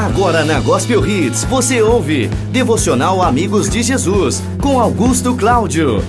Agora na Gospel Hits você ouve Devocional Amigos de Jesus com Augusto Cláudio.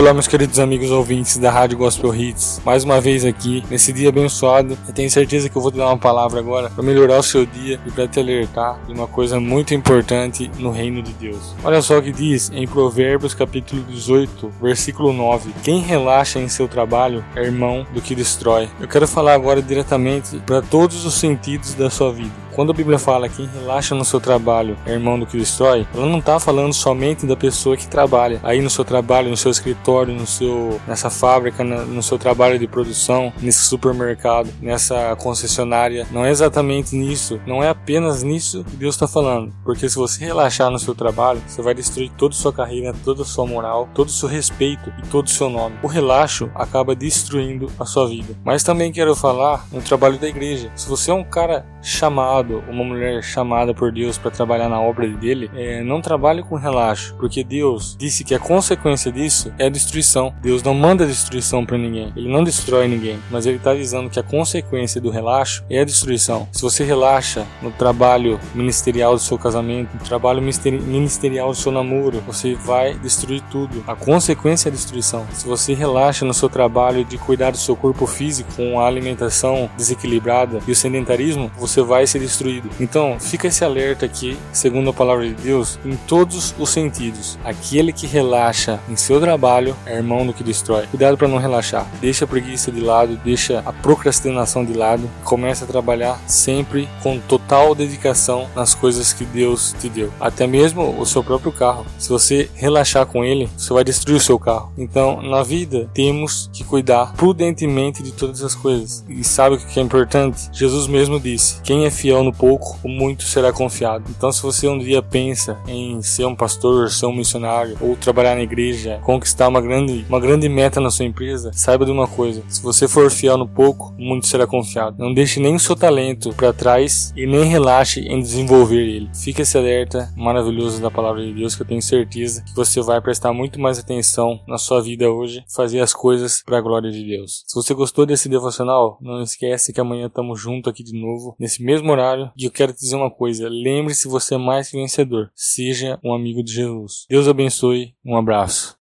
Olá, meus queridos amigos ouvintes da Rádio Gospel Hits. Mais uma vez aqui, nesse dia abençoado. Eu tenho certeza que eu vou te dar uma palavra agora para melhorar o seu dia e para te alertar de uma coisa muito importante no reino de Deus. Olha só o que diz em Provérbios capítulo 18, versículo 9: Quem relaxa em seu trabalho é irmão do que destrói. Eu quero falar agora diretamente para todos os sentidos da sua vida. Quando a Bíblia fala quem relaxa no seu trabalho é irmão do que destrói, ela não está falando somente da pessoa que trabalha aí no seu trabalho, no seu escritório, no seu, nessa fábrica, no seu trabalho de produção, nesse supermercado, nessa concessionária. Não é exatamente nisso, não é apenas nisso que Deus está falando. Porque se você relaxar no seu trabalho, você vai destruir toda a sua carreira, toda a sua moral, todo o seu respeito e todo o seu nome. O relaxo acaba destruindo a sua vida. Mas também quero falar no trabalho da igreja. Se você é um cara chamado uma mulher chamada por Deus para trabalhar na obra dele, é, não trabalhe com relaxo, porque Deus disse que a consequência disso é destruição. Deus não manda destruição para ninguém, ele não destrói ninguém, mas ele está dizendo que a consequência do relaxo é a destruição. Se você relaxa no trabalho ministerial do seu casamento, no trabalho ministerial do seu namoro, você vai destruir tudo. A consequência é a destruição. Se você relaxa no seu trabalho de cuidar do seu corpo físico com a alimentação desequilibrada e o sedentarismo, você vai se destruído. Então, fica esse alerta aqui, segundo a palavra de Deus, em todos os sentidos. Aquele que relaxa em seu trabalho é irmão do que destrói. Cuidado para não relaxar. Deixa a preguiça de lado, deixa a procrastinação de lado. Comece a trabalhar sempre com total dedicação nas coisas que Deus te deu. Até mesmo o seu próprio carro. Se você relaxar com ele, você vai destruir o seu carro. Então, na vida, temos que cuidar prudentemente de todas as coisas. E sabe o que é importante? Jesus mesmo disse: quem é fiel no pouco, o muito será confiado. Então, se você um dia pensa em ser um pastor, ser um missionário ou trabalhar na igreja, conquistar uma grande, uma grande meta na sua empresa, saiba de uma coisa: se você for fiel no pouco, o muito será confiado. Não deixe nem o seu talento para trás e nem relaxe em desenvolver ele. Fique esse alerta maravilhoso da palavra de Deus que eu tenho certeza que você vai prestar muito mais atenção na sua vida hoje, fazer as coisas para a glória de Deus. Se você gostou desse devocional, não esquece que amanhã estamos juntos aqui de novo nesse mesmo horário. E eu quero te dizer uma coisa: lembre-se, você é mais que vencedor. Seja um amigo de Jesus. Deus abençoe. Um abraço.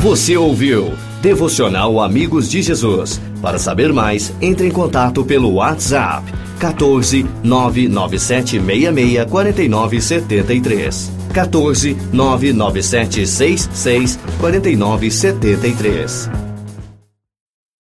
Você ouviu Devocional Amigos de Jesus. Para saber mais, entre em contato pelo WhatsApp 14 997 49 73. 14 997 66 49 73.